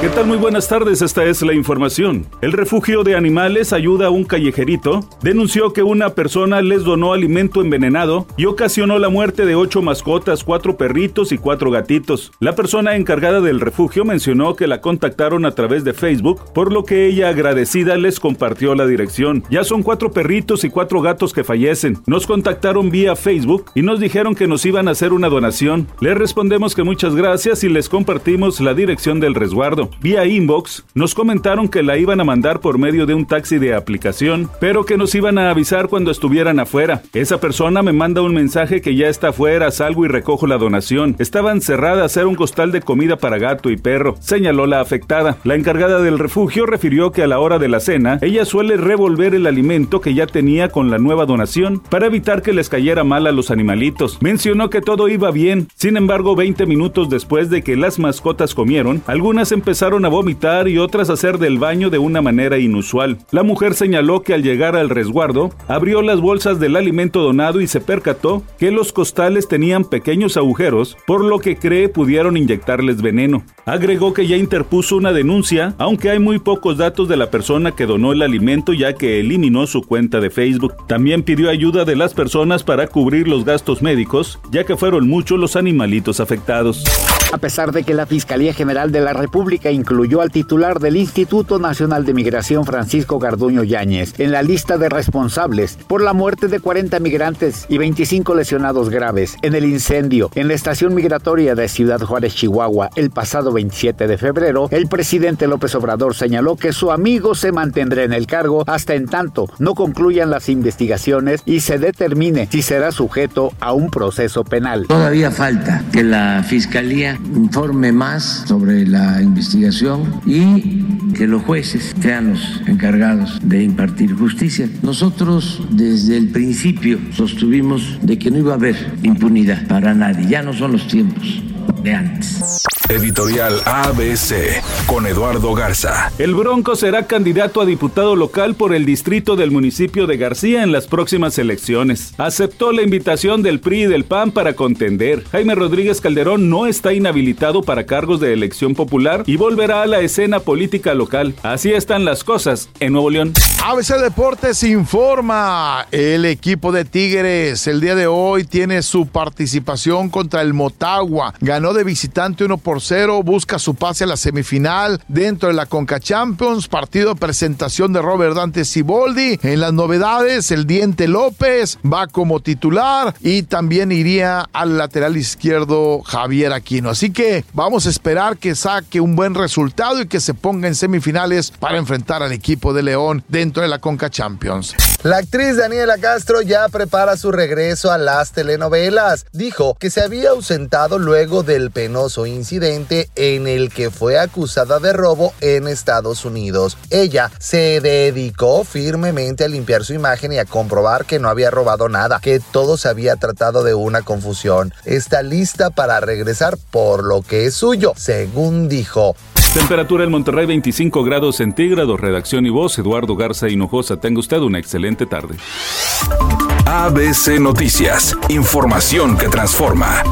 ¿Qué tal? Muy buenas tardes, esta es la información. El refugio de animales ayuda a un callejerito. Denunció que una persona les donó alimento envenenado y ocasionó la muerte de ocho mascotas, cuatro perritos y cuatro gatitos. La persona encargada del refugio mencionó que la contactaron a través de Facebook, por lo que ella agradecida les compartió la dirección. Ya son cuatro perritos y cuatro gatos que fallecen. Nos contactaron vía Facebook y nos dijeron que nos iban a hacer una donación. Les respondemos que muchas gracias y les compartimos la dirección del resguardo. Vía inbox nos comentaron que la iban a mandar por medio de un taxi de aplicación, pero que nos iban a avisar cuando estuvieran afuera. Esa persona me manda un mensaje que ya está afuera, salgo y recojo la donación. Estaba encerrada a hacer un costal de comida para gato y perro, señaló la afectada. La encargada del refugio refirió que a la hora de la cena, ella suele revolver el alimento que ya tenía con la nueva donación para evitar que les cayera mal a los animalitos. Mencionó que todo iba bien, sin embargo 20 minutos después de que las mascotas comieron, algunas empezaron empezaron a vomitar y otras a hacer del baño de una manera inusual. La mujer señaló que al llegar al resguardo, abrió las bolsas del alimento donado y se percató que los costales tenían pequeños agujeros, por lo que cree pudieron inyectarles veneno. Agregó que ya interpuso una denuncia, aunque hay muy pocos datos de la persona que donó el alimento ya que eliminó su cuenta de Facebook. También pidió ayuda de las personas para cubrir los gastos médicos, ya que fueron muchos los animalitos afectados. A pesar de que la Fiscalía General de la República incluyó al titular del Instituto Nacional de Migración, Francisco Garduño Yáñez, en la lista de responsables por la muerte de 40 migrantes y 25 lesionados graves en el incendio en la estación migratoria de Ciudad Juárez, Chihuahua, el pasado 27 de febrero, el presidente López Obrador señaló que su amigo se mantendrá en el cargo hasta en tanto no concluyan las investigaciones y se determine si será sujeto a un proceso penal. Todavía falta que la Fiscalía informe más sobre la investigación y que los jueces sean los encargados de impartir justicia. Nosotros desde el principio sostuvimos de que no iba a haber impunidad para nadie, ya no son los tiempos de antes. Editorial ABC con Eduardo Garza. El Bronco será candidato a diputado local por el distrito del municipio de García en las próximas elecciones. Aceptó la invitación del PRI y del PAN para contender. Jaime Rodríguez Calderón no está inhabilitado para cargos de elección popular y volverá a la escena política local. Así están las cosas en Nuevo León. ABC Deportes informa. El equipo de Tigres el día de hoy tiene su participación contra el Motagua. Ganó de visitante 1 por 0, busca su pase a la semifinal dentro de la Conca Champions, partido de presentación de Robert Dante Siboldi. En las novedades, el Diente López va como titular y también iría al lateral izquierdo Javier Aquino. Así que vamos a esperar que saque un buen resultado y que se ponga en semifinales para enfrentar al equipo de León dentro de la Conca Champions. La actriz Daniela Castro ya prepara su regreso a las telenovelas. Dijo que se había ausentado luego del penoso incidente en el que fue acusada de robo en Estados Unidos. Ella se dedicó firmemente a limpiar su imagen y a comprobar que no había robado nada, que todo se había tratado de una confusión. Está lista para regresar por lo que es suyo, según dijo. Temperatura en Monterrey 25 grados centígrados. Redacción y voz Eduardo Garza Hinojosa. Tenga usted una excelente tarde. ABC Noticias. Información que transforma.